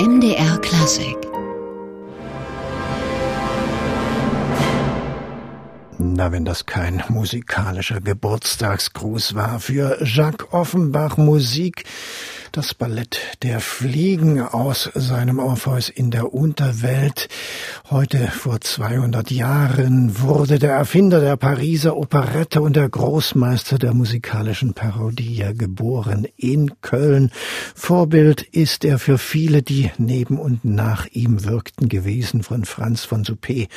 MDR Klassik Na, wenn das kein musikalischer Geburtstagsgruß war für Jacques Offenbach Musik das Ballett der Fliegen aus seinem Orpheus in der Unterwelt. Heute vor 200 Jahren wurde der Erfinder der Pariser Operette und der Großmeister der musikalischen Parodie geboren in Köln. Vorbild ist er für viele, die neben und nach ihm wirkten gewesen, von Franz von Suppé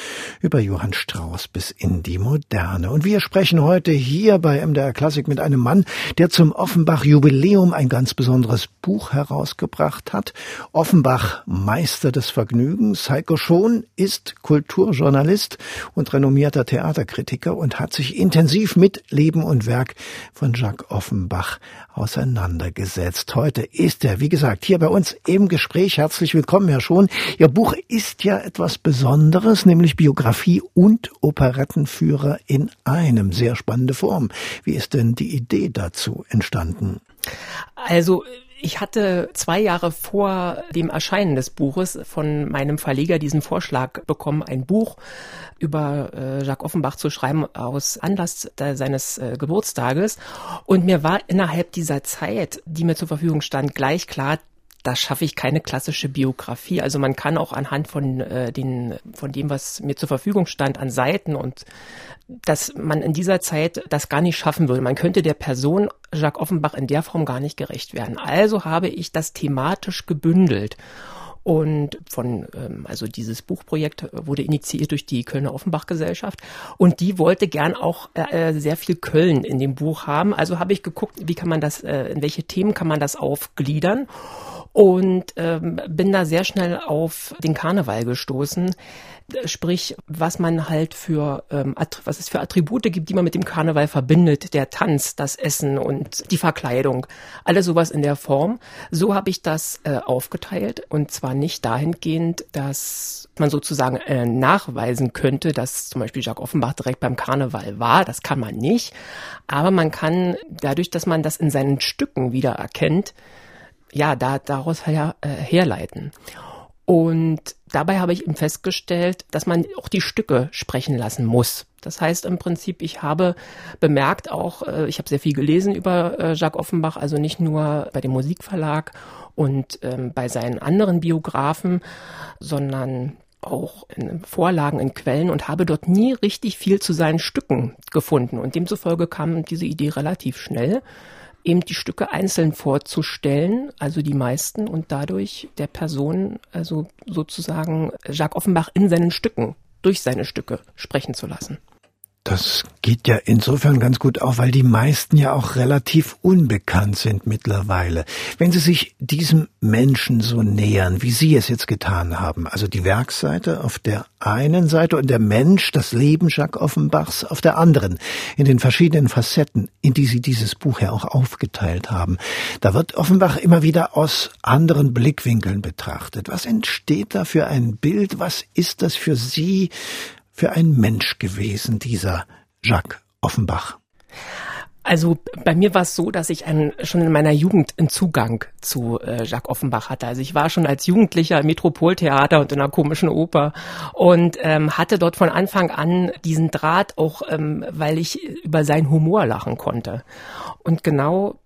über Johann Strauss bis in die Moderne. Und wir sprechen heute hier bei MDR Klassik mit einem Mann, der zum Offenbach Jubiläum ein ganz besonderes neues Buch herausgebracht hat. Offenbach Meister des Vergnügens. Heiko Schon ist Kulturjournalist und renommierter Theaterkritiker und hat sich intensiv mit Leben und Werk von Jacques Offenbach auseinandergesetzt. Heute ist er, wie gesagt, hier bei uns im Gespräch. Herzlich willkommen, Herr Schon. Ihr Buch ist ja etwas Besonderes, nämlich Biografie und Operettenführer in einem. Sehr spannende Form. Wie ist denn die Idee dazu entstanden? Also ich hatte zwei Jahre vor dem Erscheinen des Buches von meinem Verleger diesen Vorschlag bekommen, ein Buch über äh, Jacques Offenbach zu schreiben aus Anlass seines äh, Geburtstages. Und mir war innerhalb dieser Zeit, die mir zur Verfügung stand, gleich klar, da schaffe ich keine klassische Biografie. Also man kann auch anhand von äh, den von dem, was mir zur Verfügung stand an Seiten und dass man in dieser Zeit das gar nicht schaffen würde. Man könnte der Person Jacques Offenbach in der Form gar nicht gerecht werden. Also habe ich das thematisch gebündelt und von, ähm, also dieses Buchprojekt wurde initiiert durch die Kölner Offenbach Gesellschaft und die wollte gern auch äh, sehr viel Köln in dem Buch haben. Also habe ich geguckt, wie kann man das, äh, in welche Themen kann man das aufgliedern und ähm, bin da sehr schnell auf den Karneval gestoßen. Sprich, was man halt für, ähm, was es für Attribute gibt, die man mit dem Karneval verbindet, der Tanz, das Essen und die Verkleidung, alles sowas in der Form. So habe ich das äh, aufgeteilt und zwar nicht dahingehend, dass man sozusagen äh, nachweisen könnte, dass zum Beispiel Jacques Offenbach direkt beim Karneval war. Das kann man nicht. Aber man kann dadurch, dass man das in seinen Stücken wieder erkennt, ja, da, daraus her, äh, herleiten. Und dabei habe ich eben festgestellt, dass man auch die Stücke sprechen lassen muss. Das heißt im Prinzip, ich habe bemerkt auch, äh, ich habe sehr viel gelesen über äh, Jacques Offenbach, also nicht nur bei dem Musikverlag und ähm, bei seinen anderen Biografen, sondern auch in Vorlagen, in Quellen und habe dort nie richtig viel zu seinen Stücken gefunden. Und demzufolge kam diese Idee relativ schnell eben die Stücke einzeln vorzustellen, also die meisten, und dadurch der Person, also sozusagen Jacques Offenbach in seinen Stücken, durch seine Stücke sprechen zu lassen. Das geht ja insofern ganz gut auf, weil die meisten ja auch relativ unbekannt sind mittlerweile. Wenn Sie sich diesem Menschen so nähern, wie Sie es jetzt getan haben, also die Werkseite auf der einen Seite und der Mensch, das Leben Jacques Offenbachs auf der anderen, in den verschiedenen Facetten, in die Sie dieses Buch ja auch aufgeteilt haben, da wird Offenbach immer wieder aus anderen Blickwinkeln betrachtet. Was entsteht da für ein Bild? Was ist das für Sie? Für ein Mensch gewesen, dieser Jacques Offenbach? Also bei mir war es so, dass ich einen, schon in meiner Jugend einen Zugang zu äh, Jacques Offenbach hatte. Also ich war schon als Jugendlicher im Metropoltheater und in einer komischen Oper und ähm, hatte dort von Anfang an diesen Draht, auch ähm, weil ich über seinen Humor lachen konnte. Und genau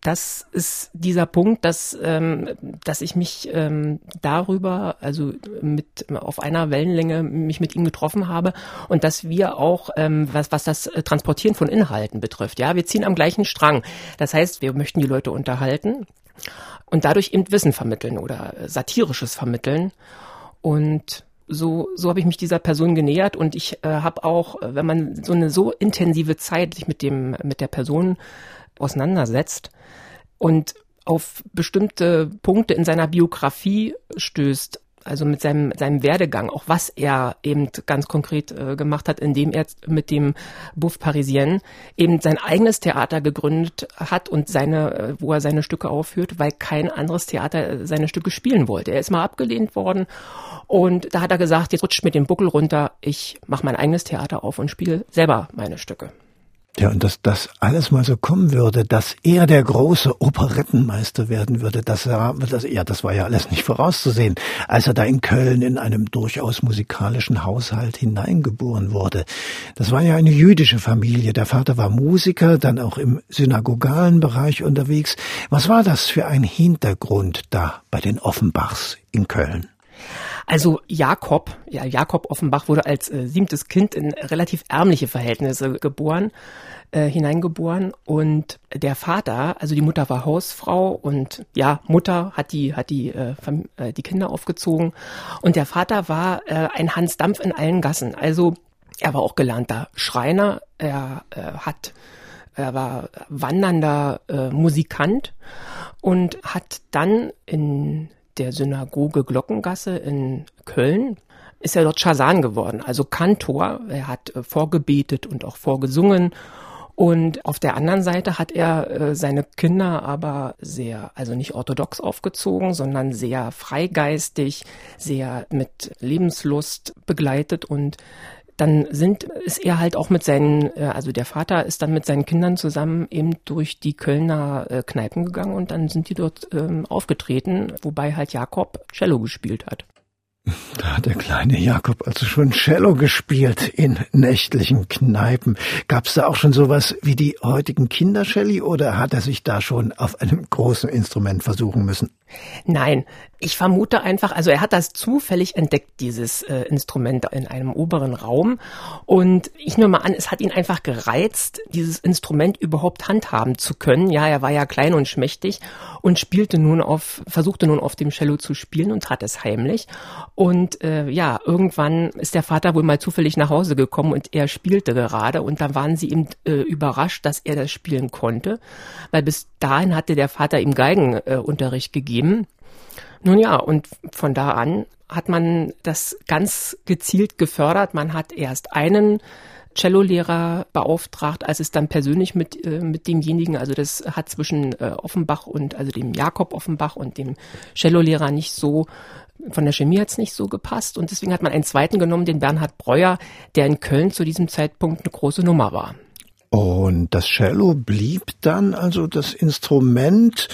das ist dieser Punkt, dass, ähm, dass ich mich ähm, darüber, also mit auf einer Wellenlänge mich mit ihm getroffen habe und dass wir auch, ähm, was, was das Transportieren von Inhalten betrifft, ja, wir ziehen am gleichen Strang. Das heißt, wir möchten die Leute unterhalten und dadurch eben Wissen vermitteln oder satirisches vermitteln und so, so habe ich mich dieser Person genähert und ich äh, habe auch, wenn man so eine so intensive Zeit sich mit dem mit der Person auseinandersetzt und auf bestimmte Punkte in seiner Biografie stößt, also mit seinem, seinem Werdegang, auch was er eben ganz konkret äh, gemacht hat, indem er mit dem Buff Parisien eben sein eigenes Theater gegründet hat und seine, äh, wo er seine Stücke aufführt, weil kein anderes Theater äh, seine Stücke spielen wollte. Er ist mal abgelehnt worden und da hat er gesagt, jetzt rutscht mit dem Buckel runter, ich mache mein eigenes Theater auf und spiele selber meine Stücke. Ja, und dass das alles mal so kommen würde, dass er der große Operettenmeister werden würde, das, das, ja, das war ja alles nicht vorauszusehen, als er da in Köln in einem durchaus musikalischen Haushalt hineingeboren wurde. Das war ja eine jüdische Familie. Der Vater war Musiker, dann auch im synagogalen Bereich unterwegs. Was war das für ein Hintergrund da bei den Offenbachs in Köln? Also Jakob, ja, Jakob Offenbach wurde als äh, siebtes Kind in relativ ärmliche Verhältnisse geboren, äh, hineingeboren und der Vater, also die Mutter war Hausfrau und ja, Mutter hat die hat die äh, äh, die Kinder aufgezogen und der Vater war äh, ein Hans Dampf in allen Gassen. Also er war auch gelernter Schreiner, er äh, hat er war wandernder äh, Musikant und hat dann in der Synagoge Glockengasse in Köln ist er dort Schasan geworden, also Kantor. Er hat äh, vorgebetet und auch vorgesungen. Und auf der anderen Seite hat er äh, seine Kinder aber sehr, also nicht orthodox aufgezogen, sondern sehr freigeistig, sehr mit Lebenslust begleitet und dann sind, ist er halt auch mit seinen, äh, also der Vater ist dann mit seinen Kindern zusammen eben durch die Kölner äh, Kneipen gegangen und dann sind die dort ähm, aufgetreten, wobei halt Jakob Cello gespielt hat. Da hat der kleine Jakob also schon Cello gespielt in nächtlichen Kneipen. Gab's da auch schon sowas wie die heutigen Kindercelli oder hat er sich da schon auf einem großen Instrument versuchen müssen? Nein, ich vermute einfach, also er hat das zufällig entdeckt, dieses äh, Instrument in einem oberen Raum. Und ich nehme mal an, es hat ihn einfach gereizt, dieses Instrument überhaupt handhaben zu können. Ja, er war ja klein und schmächtig und spielte nun auf, versuchte nun auf dem Cello zu spielen und tat es heimlich. Und äh, ja, irgendwann ist der Vater wohl mal zufällig nach Hause gekommen und er spielte gerade und dann waren sie eben äh, überrascht, dass er das spielen konnte, weil bis dahin hatte der Vater ihm Geigenunterricht gegeben nun ja, und von da an hat man das ganz gezielt gefördert. Man hat erst einen Cellolehrer beauftragt, als es dann persönlich mit, äh, mit demjenigen, also das hat zwischen äh, Offenbach und, also dem Jakob Offenbach und dem Cellolehrer nicht so, von der Chemie hat's nicht so gepasst und deswegen hat man einen zweiten genommen, den Bernhard Breuer, der in Köln zu diesem Zeitpunkt eine große Nummer war. Und das Cello blieb dann also das Instrument,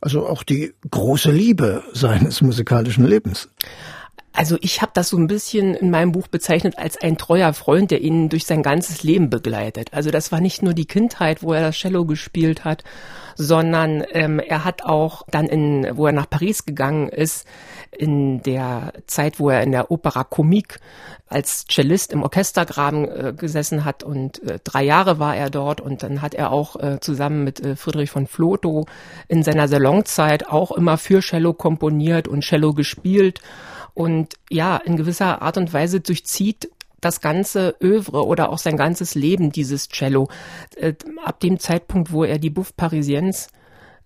also auch die große Liebe seines musikalischen Lebens. Also ich habe das so ein bisschen in meinem Buch bezeichnet als ein treuer Freund, der ihn durch sein ganzes Leben begleitet. Also das war nicht nur die Kindheit, wo er das Cello gespielt hat, sondern ähm, er hat auch dann in, wo er nach Paris gegangen ist, in der Zeit, wo er in der Opera Comique als Cellist im Orchestergraben äh, gesessen hat und äh, drei Jahre war er dort und dann hat er auch äh, zusammen mit äh, Friedrich von Flotow in seiner Salonzeit auch immer für Cello komponiert und Cello gespielt und ja, in gewisser Art und Weise durchzieht das ganze Övre oder auch sein ganzes Leben dieses Cello. Äh, ab dem Zeitpunkt, wo er die Bouffe Parisiens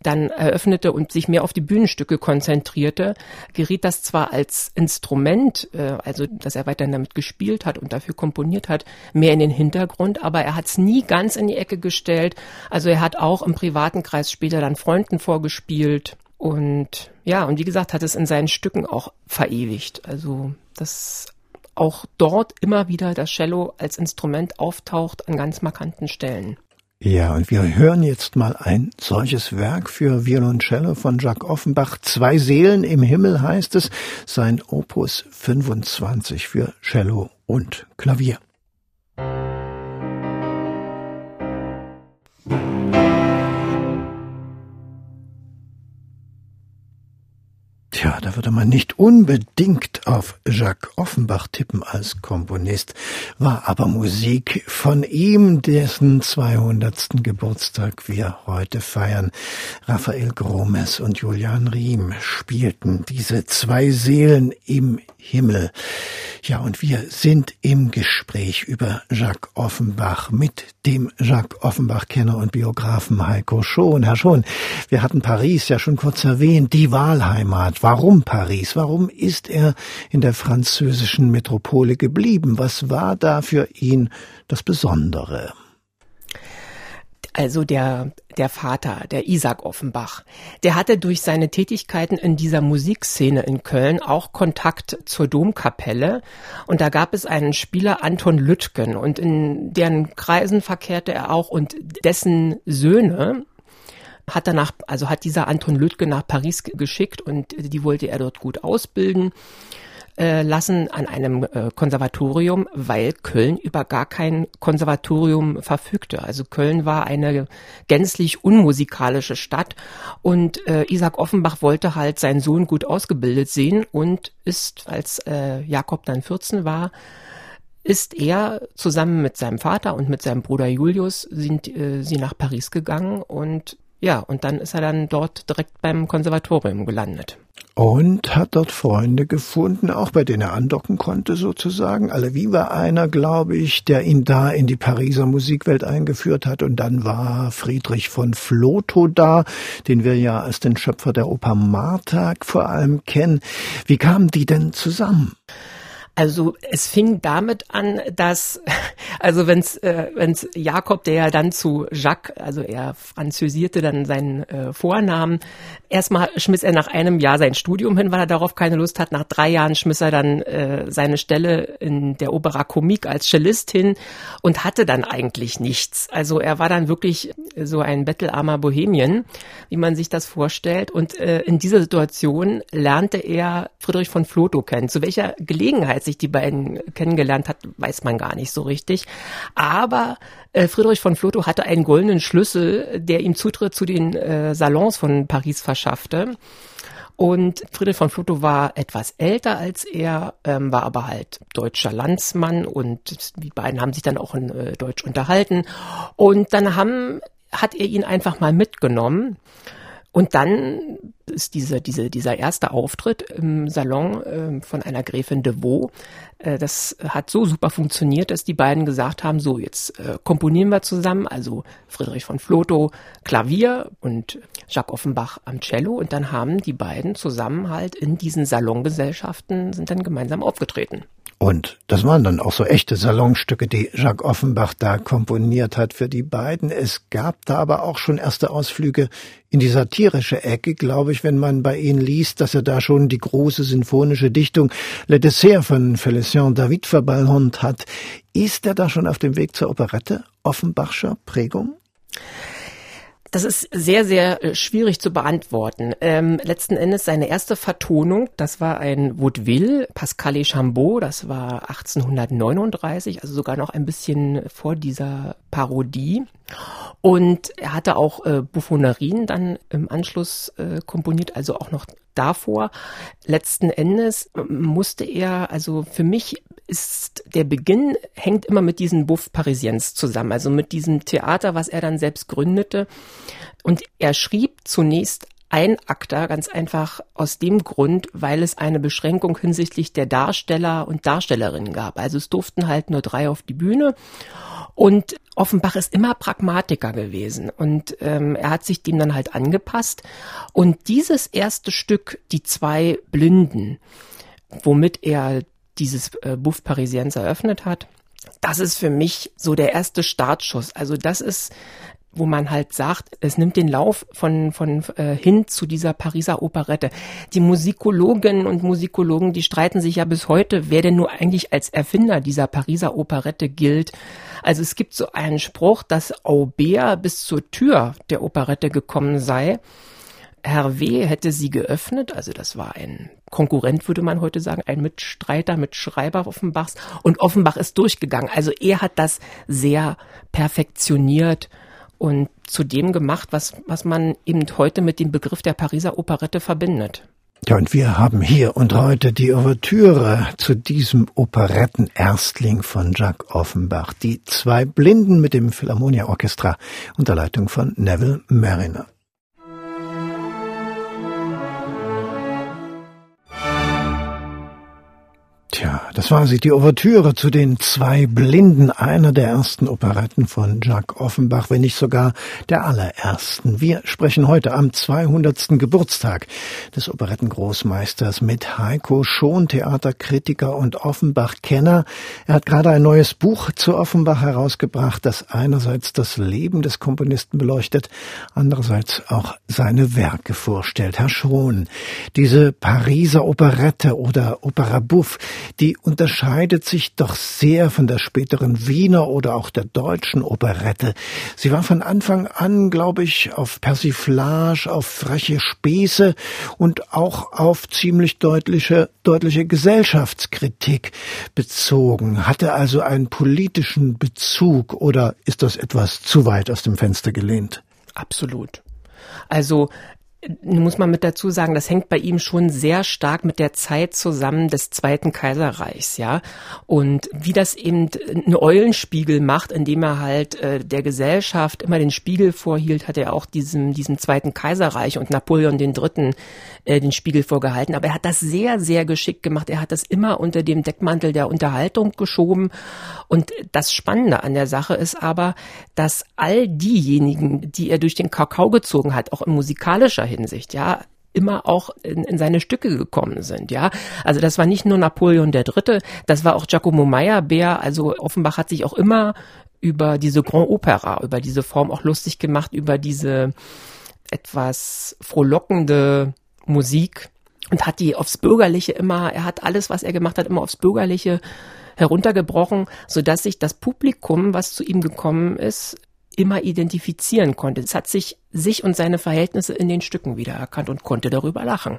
dann eröffnete und sich mehr auf die Bühnenstücke konzentrierte, geriet das zwar als Instrument, äh, also dass er weiterhin damit gespielt hat und dafür komponiert hat, mehr in den Hintergrund, aber er hat es nie ganz in die Ecke gestellt. Also er hat auch im privaten Kreis später dann Freunden vorgespielt und ja, und wie gesagt, hat es in seinen Stücken auch verewigt. Also, dass auch dort immer wieder das Cello als Instrument auftaucht an ganz markanten Stellen. Ja, und wir hören jetzt mal ein solches Werk für Violoncello von Jacques Offenbach. Zwei Seelen im Himmel heißt es, sein Opus 25 für Cello und Klavier. Tja, da würde man nicht unbedingt auf Jacques Offenbach tippen als Komponist, war aber Musik von ihm, dessen 200. Geburtstag wir heute feiern. Raphael Gromes und Julian Riem spielten diese zwei Seelen im Himmel. Ja, und wir sind im Gespräch über Jacques Offenbach mit dem Jacques Offenbach-Kenner und Biografen Heiko Schon. Herr Schon, wir hatten Paris ja schon kurz erwähnt, die Wahlheimat. Warum Paris? Warum ist er in der französischen Metropole geblieben? Was war da für ihn das Besondere? Also der, der Vater, der Isaac Offenbach, der hatte durch seine Tätigkeiten in dieser Musikszene in Köln auch Kontakt zur Domkapelle. Und da gab es einen Spieler Anton Lüttgen. Und in deren Kreisen verkehrte er auch. Und dessen Söhne, hat danach, also hat dieser Anton Lüttgen nach Paris geschickt. Und die wollte er dort gut ausbilden äh, lassen an einem äh, Konservatorium, weil Köln über gar kein Konservatorium verfügte. Also Köln war eine gänzlich unmusikalische Stadt und äh, Isaac Offenbach wollte halt seinen Sohn gut ausgebildet sehen und ist, als äh, Jakob dann 14 war, ist er zusammen mit seinem Vater und mit seinem Bruder Julius sind äh, sie nach Paris gegangen und ja, und dann ist er dann dort direkt beim Konservatorium gelandet. Und hat dort Freunde gefunden, auch bei denen er andocken konnte sozusagen. Allevi war einer, glaube ich, der ihn da in die Pariser Musikwelt eingeführt hat. Und dann war Friedrich von Flotow da, den wir ja als den Schöpfer der Oper Martag vor allem kennen. Wie kamen die denn zusammen? Also es fing damit an, dass, also wenn's, äh, wenn's Jakob, der ja dann zu Jacques, also er französierte dann seinen äh, Vornamen, erstmal schmiss er nach einem Jahr sein Studium hin, weil er darauf keine Lust hat. Nach drei Jahren schmiss er dann äh, seine Stelle in der Opera Comique als Cellist hin und hatte dann eigentlich nichts. Also er war dann wirklich so ein bettelarmer Bohemien, wie man sich das vorstellt. Und äh, in dieser Situation lernte er Friedrich von Flotow kennen. Zu welcher Gelegenheit als sich die beiden kennengelernt hat, weiß man gar nicht so richtig. Aber äh, Friedrich von Flotow hatte einen goldenen Schlüssel, der ihm Zutritt zu den äh, Salons von Paris verschaffte. Und Friedrich von Flotow war etwas älter als er, ähm, war aber halt deutscher Landsmann und die beiden haben sich dann auch in äh, Deutsch unterhalten. Und dann haben, hat er ihn einfach mal mitgenommen. Und dann ist diese, diese, dieser erste Auftritt im Salon äh, von einer Gräfin de Vaux. Äh, das hat so super funktioniert, dass die beiden gesagt haben, so jetzt äh, komponieren wir zusammen, also Friedrich von Flotow Klavier und Jacques Offenbach am Cello und dann haben die beiden zusammen halt in diesen Salongesellschaften sind dann gemeinsam aufgetreten. Und das waren dann auch so echte Salonstücke, die Jacques Offenbach da komponiert hat für die beiden. Es gab da aber auch schon erste Ausflüge in die satirische Ecke, glaube ich, wenn man bei Ihnen liest, dass er da schon die große sinfonische Dichtung Le Dessert von Félicien David verballhornt hat. Ist er da schon auf dem Weg zur Operette Offenbachscher Prägung? Das ist sehr, sehr äh, schwierig zu beantworten. Ähm, letzten Endes seine erste Vertonung, das war ein Vaudeville, Pascal et Chambaud, das war 1839, also sogar noch ein bisschen vor dieser Parodie. Und er hatte auch äh, Buffonerien dann im Anschluss äh, komponiert, also auch noch davor. Letzten Endes musste er, also für mich ist der Beginn hängt immer mit diesen Buff Parisiens zusammen, also mit diesem Theater, was er dann selbst gründete. Und er schrieb zunächst ein ganz einfach aus dem Grund, weil es eine Beschränkung hinsichtlich der Darsteller und Darstellerinnen gab. Also es durften halt nur drei auf die Bühne. Und Offenbach ist immer Pragmatiker gewesen und ähm, er hat sich dem dann halt angepasst. Und dieses erste Stück, die zwei Blinden, womit er dieses äh, Buff Parisiens eröffnet hat, das ist für mich so der erste Startschuss. Also das ist wo man halt sagt, es nimmt den Lauf von, von äh, hin zu dieser Pariser Operette. Die Musikologinnen und Musikologen, die streiten sich ja bis heute, wer denn nur eigentlich als Erfinder dieser Pariser Operette gilt. Also es gibt so einen Spruch, dass Aubert bis zur Tür der Operette gekommen sei Hervé hätte sie geöffnet, also das war ein Konkurrent, würde man heute sagen, ein Mitstreiter, Mitschreiber Offenbachs. Und Offenbach ist durchgegangen. Also er hat das sehr perfektioniert und zu dem gemacht, was, was man eben heute mit dem Begriff der Pariser Operette verbindet. Ja, und wir haben hier und heute die Ouvertüre zu diesem Operettenerstling von Jacques Offenbach. Die zwei Blinden mit dem Philharmonia Orchestra unter Leitung von Neville Mariner. Tja, das war sie, die Ouvertüre zu den zwei Blinden, einer der ersten Operetten von Jacques Offenbach, wenn nicht sogar der allerersten. Wir sprechen heute am 200. Geburtstag des Operettengroßmeisters mit Heiko Schon, Theaterkritiker und Offenbach-Kenner. Er hat gerade ein neues Buch zu Offenbach herausgebracht, das einerseits das Leben des Komponisten beleuchtet, andererseits auch seine Werke vorstellt. Herr Schon, diese Pariser Operette oder Opera Buff, die unterscheidet sich doch sehr von der späteren Wiener oder auch der deutschen Operette. Sie war von Anfang an, glaube ich, auf Persiflage, auf freche Späße und auch auf ziemlich deutliche, deutliche Gesellschaftskritik bezogen, hatte also einen politischen Bezug oder ist das etwas zu weit aus dem Fenster gelehnt? Absolut. Also muss man mit dazu sagen, das hängt bei ihm schon sehr stark mit der Zeit zusammen des Zweiten Kaiserreichs, ja. Und wie das eben ein Eulenspiegel macht, indem er halt äh, der Gesellschaft immer den Spiegel vorhielt, hat er auch diesem, diesem Zweiten Kaiserreich und Napoleon den äh, den Spiegel vorgehalten. Aber er hat das sehr, sehr geschickt gemacht. Er hat das immer unter dem Deckmantel der Unterhaltung geschoben. Und das Spannende an der Sache ist aber, dass all diejenigen, die er durch den Kakao gezogen hat, auch in musikalischer Hinsicht, ja, immer auch in, in seine Stücke gekommen sind, ja. Also das war nicht nur Napoleon der Dritte, das war auch Giacomo Meyerbeer, also Offenbach hat sich auch immer über diese Grand Opera, über diese Form auch lustig gemacht, über diese etwas frohlockende Musik und hat die aufs Bürgerliche immer, er hat alles, was er gemacht hat, immer aufs Bürgerliche heruntergebrochen, so dass sich das Publikum, was zu ihm gekommen ist, immer identifizieren konnte. Es hat sich sich und seine Verhältnisse in den Stücken wiedererkannt und konnte darüber lachen.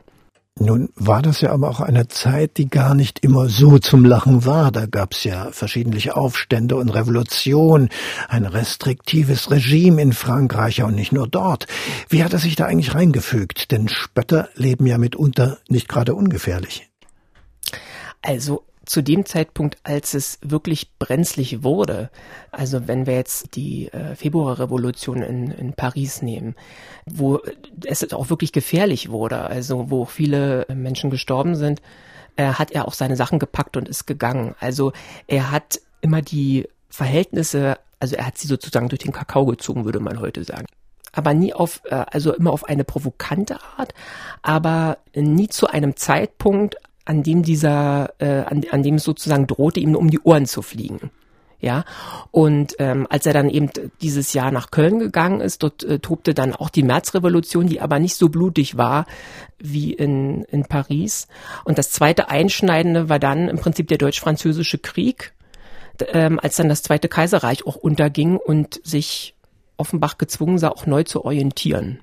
Nun war das ja aber auch eine Zeit, die gar nicht immer so zum Lachen war. Da gab's ja verschiedene Aufstände und Revolution, ein restriktives Regime in Frankreich und nicht nur dort. Wie hat er sich da eigentlich reingefügt? Denn Spötter leben ja mitunter nicht gerade ungefährlich. Also zu dem Zeitpunkt, als es wirklich brenzlig wurde, also wenn wir jetzt die äh, Februarrevolution in, in Paris nehmen, wo es auch wirklich gefährlich wurde, also wo viele Menschen gestorben sind, äh, hat er auch seine Sachen gepackt und ist gegangen. Also er hat immer die Verhältnisse, also er hat sie sozusagen durch den Kakao gezogen, würde man heute sagen aber nie auf, äh, also immer auf eine provokante Art, aber nie zu einem Zeitpunkt, an dem dieser, äh, an, an dem es sozusagen drohte, ihm um die Ohren zu fliegen. Ja, und ähm, als er dann eben dieses Jahr nach Köln gegangen ist, dort äh, tobte dann auch die Märzrevolution, die aber nicht so blutig war wie in, in Paris. Und das zweite Einschneidende war dann im Prinzip der deutsch-französische Krieg, ähm, als dann das Zweite Kaiserreich auch unterging und sich Offenbach gezwungen sah, auch neu zu orientieren.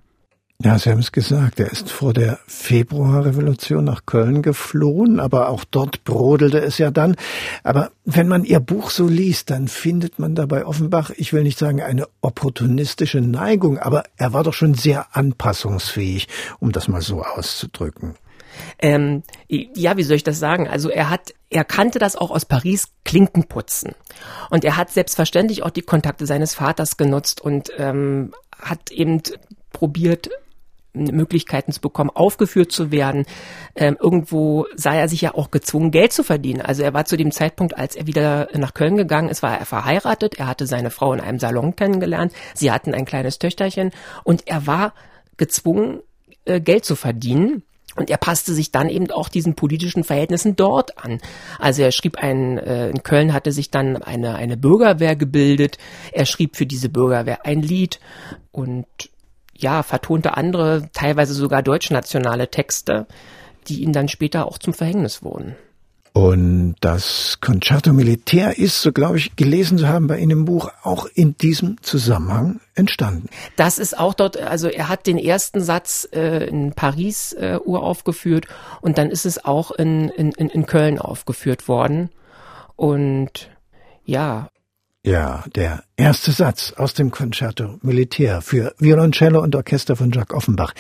Ja, Sie haben es gesagt, er ist vor der Februarrevolution nach Köln geflohen, aber auch dort brodelte es ja dann. Aber wenn man Ihr Buch so liest, dann findet man dabei Offenbach, ich will nicht sagen eine opportunistische Neigung, aber er war doch schon sehr anpassungsfähig, um das mal so auszudrücken. Ähm, ja, wie soll ich das sagen? Also er hat, er kannte das auch aus Paris, Klinkenputzen. Und er hat selbstverständlich auch die Kontakte seines Vaters genutzt und ähm, hat eben probiert, Möglichkeiten zu bekommen, aufgeführt zu werden. Ähm, irgendwo sah er sich ja auch gezwungen, Geld zu verdienen. Also er war zu dem Zeitpunkt, als er wieder nach Köln gegangen ist, war er verheiratet. Er hatte seine Frau in einem Salon kennengelernt. Sie hatten ein kleines Töchterchen und er war gezwungen, äh, Geld zu verdienen. Und er passte sich dann eben auch diesen politischen Verhältnissen dort an. Also er schrieb ein, äh, in Köln hatte sich dann eine, eine Bürgerwehr gebildet. Er schrieb für diese Bürgerwehr ein Lied und ja, vertonte andere, teilweise sogar deutschnationale Texte, die ihm dann später auch zum Verhängnis wurden. Und das Concerto Militär ist, so glaube ich, gelesen zu haben bei Ihnen im Buch, auch in diesem Zusammenhang entstanden. Das ist auch dort, also er hat den ersten Satz äh, in Paris äh, uraufgeführt und dann ist es auch in, in, in Köln aufgeführt worden. Und ja, ja, der erste Satz aus dem Concerto Militär für Violoncello und Orchester von Jacques Offenbach.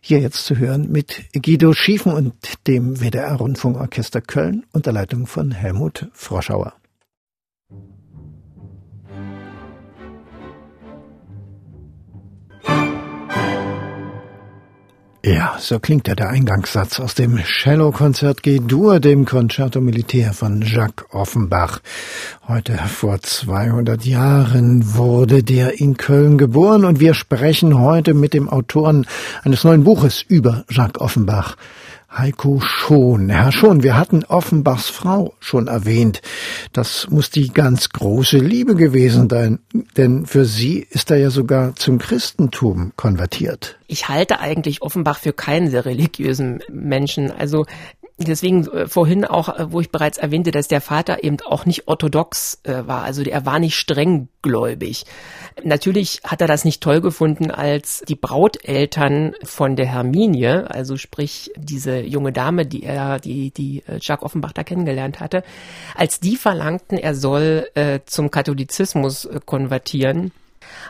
Hier jetzt zu hören mit Guido Schiefen und dem WDR Rundfunkorchester Köln unter Leitung von Helmut Froschauer. Ja, so klingt ja der Eingangssatz aus dem Cello-Konzert G-Dur, dem Concerto Militär von Jacques Offenbach. Heute vor 200 Jahren wurde der in Köln geboren und wir sprechen heute mit dem Autoren eines neuen Buches über Jacques Offenbach. Heiko Schon. Herr Schon, wir hatten Offenbachs Frau schon erwähnt. Das muss die ganz große Liebe gewesen sein, denn für sie ist er ja sogar zum Christentum konvertiert. Ich halte eigentlich Offenbach für keinen sehr religiösen Menschen. Also Deswegen äh, vorhin auch, äh, wo ich bereits erwähnte, dass der Vater eben auch nicht orthodox äh, war, also er war nicht strenggläubig. Natürlich hat er das nicht toll gefunden, als die Brauteltern von der Herminie, also sprich diese junge Dame, die er, die, die äh, Jacques Offenbach da kennengelernt hatte, als die verlangten, er soll äh, zum Katholizismus äh, konvertieren.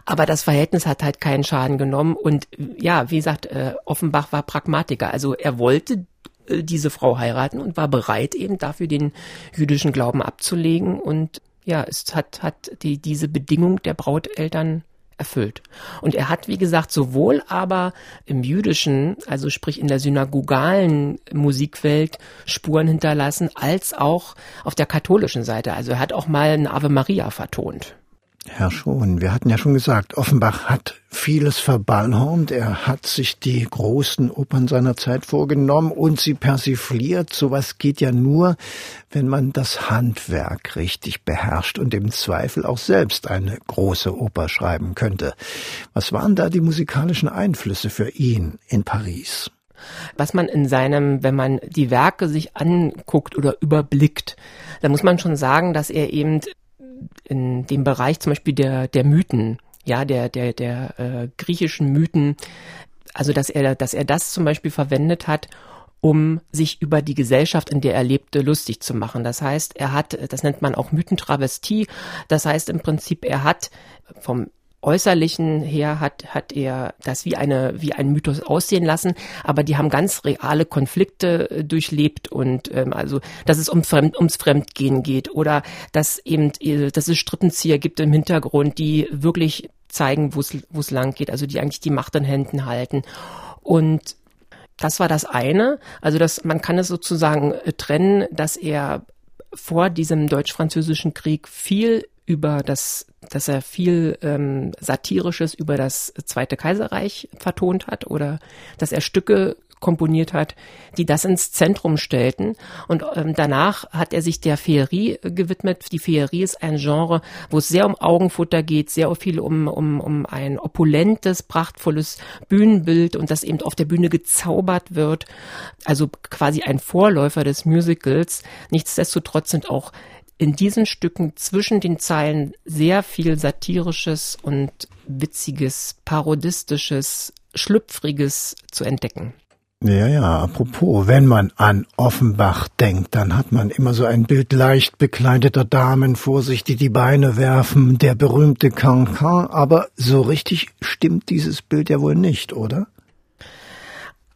Aber das Verhältnis hat halt keinen Schaden genommen und ja, wie gesagt, äh, Offenbach war Pragmatiker. Also er wollte äh, diese Frau heiraten und war bereit, eben dafür den jüdischen Glauben abzulegen. Und ja, es hat, hat die, diese Bedingung der Brauteltern erfüllt. Und er hat, wie gesagt, sowohl aber im jüdischen, also sprich in der synagogalen Musikwelt Spuren hinterlassen, als auch auf der katholischen Seite. Also er hat auch mal eine Ave Maria vertont. Herr Schon, wir hatten ja schon gesagt, Offenbach hat vieles verballhornt. Er hat sich die großen Opern seiner Zeit vorgenommen und sie persifliert. Sowas geht ja nur, wenn man das Handwerk richtig beherrscht und im Zweifel auch selbst eine große Oper schreiben könnte. Was waren da die musikalischen Einflüsse für ihn in Paris? Was man in seinem, wenn man die Werke sich anguckt oder überblickt, da muss man schon sagen, dass er eben in dem Bereich zum Beispiel der, der Mythen, ja, der, der, der äh, griechischen Mythen, also dass er, dass er das zum Beispiel verwendet hat, um sich über die Gesellschaft, in der er lebte, lustig zu machen. Das heißt, er hat, das nennt man auch Mythentravestie, das heißt im Prinzip, er hat vom Äußerlichen her hat, hat er das wie eine, wie ein Mythos aussehen lassen, aber die haben ganz reale Konflikte äh, durchlebt und ähm, also, dass es um Fremd, ums Fremdgehen geht oder dass eben, äh, dass es Strippenzieher gibt im Hintergrund, die wirklich zeigen, wo es lang geht, also die eigentlich die Macht in Händen halten. Und das war das eine. Also dass man kann es sozusagen äh, trennen, dass er vor diesem deutsch-französischen Krieg viel über das, dass er viel ähm, Satirisches über das Zweite Kaiserreich vertont hat oder dass er Stücke komponiert hat, die das ins Zentrum stellten. Und ähm, danach hat er sich der Feerie gewidmet. Die Feerie ist ein Genre, wo es sehr um Augenfutter geht, sehr viel um, um, um ein opulentes, prachtvolles Bühnenbild und das eben auf der Bühne gezaubert wird. Also quasi ein Vorläufer des Musicals. Nichtsdestotrotz sind auch in diesen Stücken zwischen den Zeilen sehr viel satirisches und witziges, parodistisches, schlüpfriges zu entdecken. Ja, ja, apropos, wenn man an Offenbach denkt, dann hat man immer so ein Bild leicht bekleideter Damen vor sich, die die Beine werfen, der berühmte Cancan, aber so richtig stimmt dieses Bild ja wohl nicht, oder?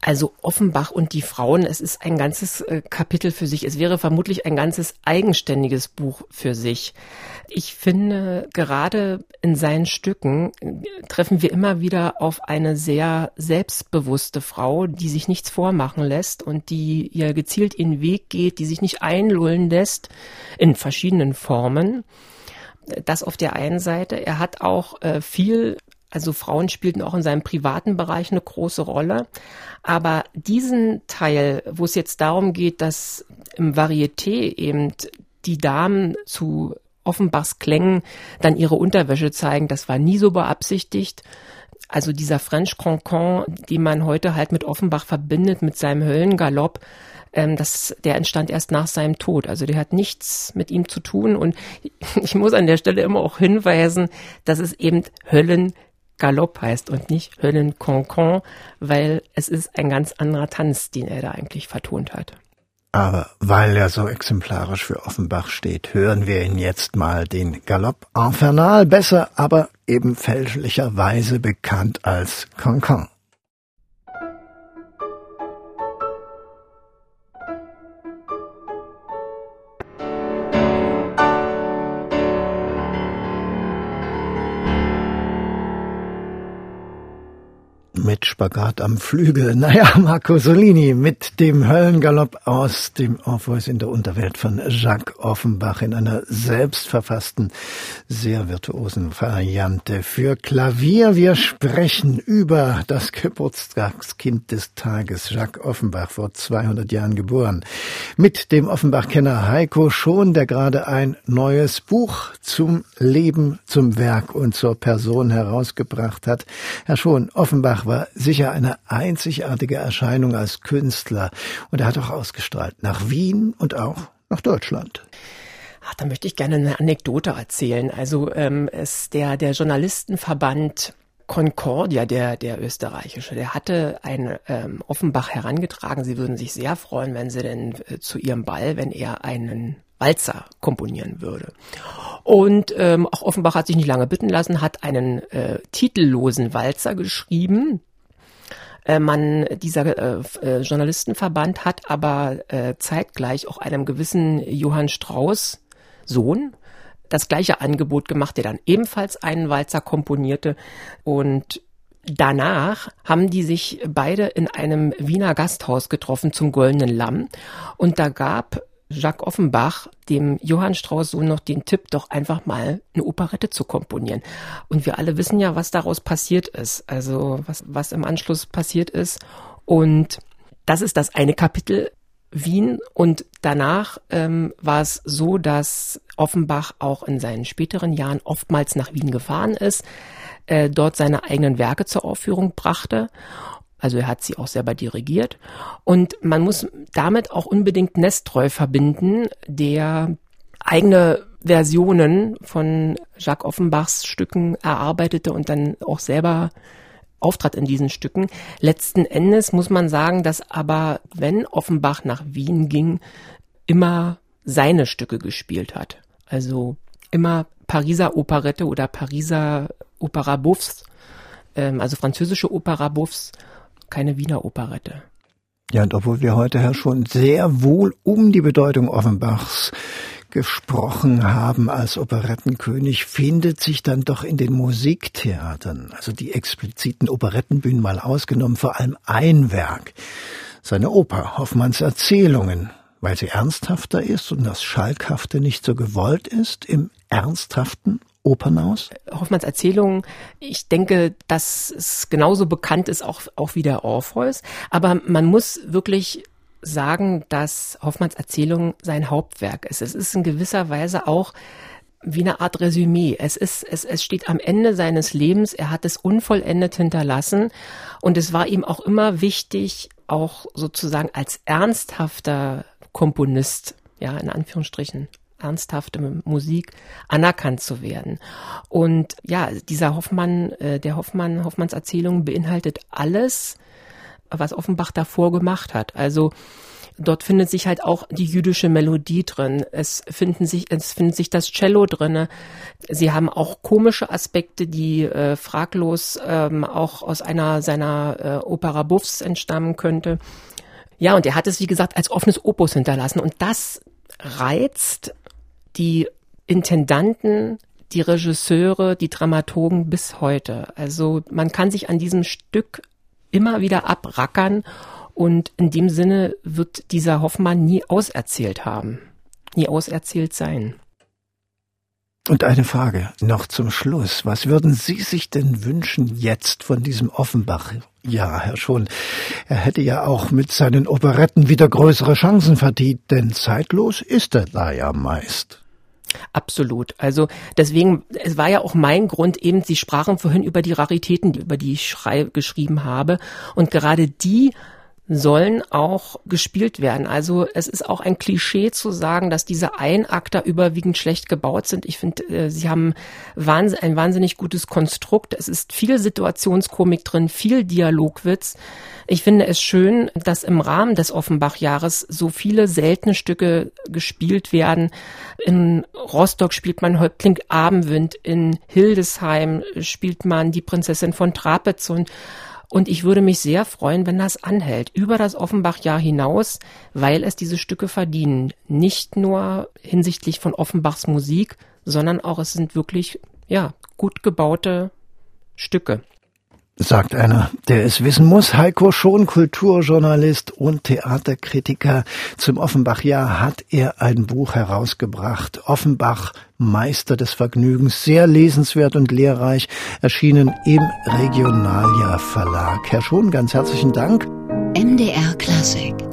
Also Offenbach und die Frauen, es ist ein ganzes äh, Kapitel für sich. Es wäre vermutlich ein ganzes eigenständiges Buch für sich. Ich finde, gerade in seinen Stücken äh, treffen wir immer wieder auf eine sehr selbstbewusste Frau, die sich nichts vormachen lässt und die ihr gezielt ihren Weg geht, die sich nicht einlullen lässt in verschiedenen Formen. Das auf der einen Seite. Er hat auch äh, viel also Frauen spielten auch in seinem privaten Bereich eine große Rolle. Aber diesen Teil, wo es jetzt darum geht, dass im Varieté eben die Damen zu Offenbachs Klängen dann ihre Unterwäsche zeigen, das war nie so beabsichtigt. Also dieser French Cancan, den man heute halt mit Offenbach verbindet, mit seinem Höllengalopp, ähm, das, der entstand erst nach seinem Tod. Also der hat nichts mit ihm zu tun. Und ich muss an der Stelle immer auch hinweisen, dass es eben Höllen Galopp heißt und nicht Höllenkonkon, weil es ist ein ganz anderer Tanz, den er da eigentlich vertont hat. Aber weil er so exemplarisch für Offenbach steht, hören wir ihn jetzt mal den Galopp Infernal, besser aber eben fälschlicherweise bekannt als Cancan. Spagat am Flügel. Naja, Marco Solini mit dem Höllengalopp aus dem Orpheus in der Unterwelt von Jacques Offenbach in einer selbstverfassten, sehr virtuosen Variante für Klavier. Wir sprechen über das Geburtstagskind des Tages, Jacques Offenbach, vor 200 Jahren geboren. Mit dem Offenbach-Kenner Heiko Schon, der gerade ein neues Buch zum Leben, zum Werk und zur Person herausgebracht hat. Herr Schon, Offenbach war sicher eine einzigartige Erscheinung als Künstler und er hat auch ausgestrahlt nach Wien und auch nach Deutschland. Ach, da möchte ich gerne eine Anekdote erzählen. Also ähm, es der der Journalistenverband Concordia, der, der österreichische, der hatte ein ähm, Offenbach herangetragen. Sie würden sich sehr freuen, wenn sie denn äh, zu ihrem Ball, wenn er einen Walzer komponieren würde. Und ähm, auch Offenbach hat sich nicht lange bitten lassen, hat einen äh, titellosen Walzer geschrieben. Äh, man, dieser äh, äh, Journalistenverband hat aber äh, zeitgleich auch einem gewissen Johann Strauß Sohn das gleiche Angebot gemacht, der dann ebenfalls einen Walzer komponierte. Und Danach haben die sich beide in einem Wiener Gasthaus getroffen zum Goldenen Lamm. Und da gab Jacques Offenbach dem Johann Strauss Sohn noch den Tipp, doch einfach mal eine Operette zu komponieren. Und wir alle wissen ja, was daraus passiert ist, also was, was im Anschluss passiert ist. Und das ist das eine Kapitel Wien und danach ähm, war es so, dass Offenbach auch in seinen späteren Jahren oftmals nach Wien gefahren ist, äh, dort seine eigenen Werke zur Aufführung brachte also er hat sie auch selber dirigiert. Und man muss damit auch unbedingt Nestreu verbinden, der eigene Versionen von Jacques Offenbachs Stücken erarbeitete und dann auch selber auftrat in diesen Stücken. Letzten Endes muss man sagen, dass aber, wenn Offenbach nach Wien ging, immer seine Stücke gespielt hat. Also immer Pariser Operette oder Pariser Opera Buffs, ähm, also französische Opera Buffs keine Wiener Operette. Ja, und obwohl wir heute ja schon sehr wohl um die Bedeutung Offenbachs gesprochen haben als Operettenkönig, findet sich dann doch in den Musiktheatern, also die expliziten Operettenbühnen mal ausgenommen, vor allem ein Werk. Seine Oper, Hoffmanns Erzählungen, weil sie ernsthafter ist und das Schalkhafte nicht so gewollt ist, im Ernsthaften Opernhaus? Hoffmanns Erzählung, ich denke, dass es genauso bekannt ist auch, auch wie der Orpheus. Aber man muss wirklich sagen, dass Hoffmanns Erzählung sein Hauptwerk ist. Es ist in gewisser Weise auch wie eine Art Resümee. Es ist, es, es steht am Ende seines Lebens. Er hat es unvollendet hinterlassen. Und es war ihm auch immer wichtig, auch sozusagen als ernsthafter Komponist, ja, in Anführungsstrichen, ernsthafte Musik anerkannt zu werden. Und ja, dieser Hoffmann, äh, der Hoffmann, Hoffmanns Erzählung beinhaltet alles, was Offenbach davor gemacht hat. Also dort findet sich halt auch die jüdische Melodie drin. Es finden sich, es findet sich das Cello drinne. Sie haben auch komische Aspekte, die äh, fraglos ähm, auch aus einer seiner äh, Opera Buffs entstammen könnte. Ja, und er hat es, wie gesagt, als offenes Opus hinterlassen. Und das reizt die Intendanten, die Regisseure, die Dramaturgen bis heute. Also man kann sich an diesem Stück immer wieder abrackern und in dem Sinne wird dieser Hoffmann nie auserzählt haben, nie auserzählt sein. Und eine Frage noch zum Schluss. Was würden Sie sich denn wünschen jetzt von diesem Offenbach? Ja, Herr Schon, er hätte ja auch mit seinen Operetten wieder größere Chancen verdient, denn zeitlos ist er da ja meist. Absolut. Also deswegen, es war ja auch mein Grund eben, Sie sprachen vorhin über die Raritäten, über die ich geschrieben habe. Und gerade die sollen auch gespielt werden. Also es ist auch ein Klischee zu sagen, dass diese Einakter überwiegend schlecht gebaut sind. Ich finde, äh, sie haben ein wahnsinnig gutes Konstrukt. Es ist viel Situationskomik drin, viel Dialogwitz. Ich finde es schön, dass im Rahmen des Offenbach-Jahres so viele seltene Stücke gespielt werden. In Rostock spielt man Häuptling Abendwind, in Hildesheim spielt man die Prinzessin von Trapez und und ich würde mich sehr freuen, wenn das anhält, über das Offenbach-Jahr hinaus, weil es diese Stücke verdienen. Nicht nur hinsichtlich von Offenbachs Musik, sondern auch es sind wirklich, ja, gut gebaute Stücke. Sagt einer, der es wissen muss. Heiko Schon, Kulturjournalist und Theaterkritiker. Zum Offenbach-Jahr hat er ein Buch herausgebracht. Offenbach, Meister des Vergnügens. Sehr lesenswert und lehrreich. Erschienen im Regionalia Verlag. Herr Schon, ganz herzlichen Dank. MDR Klassik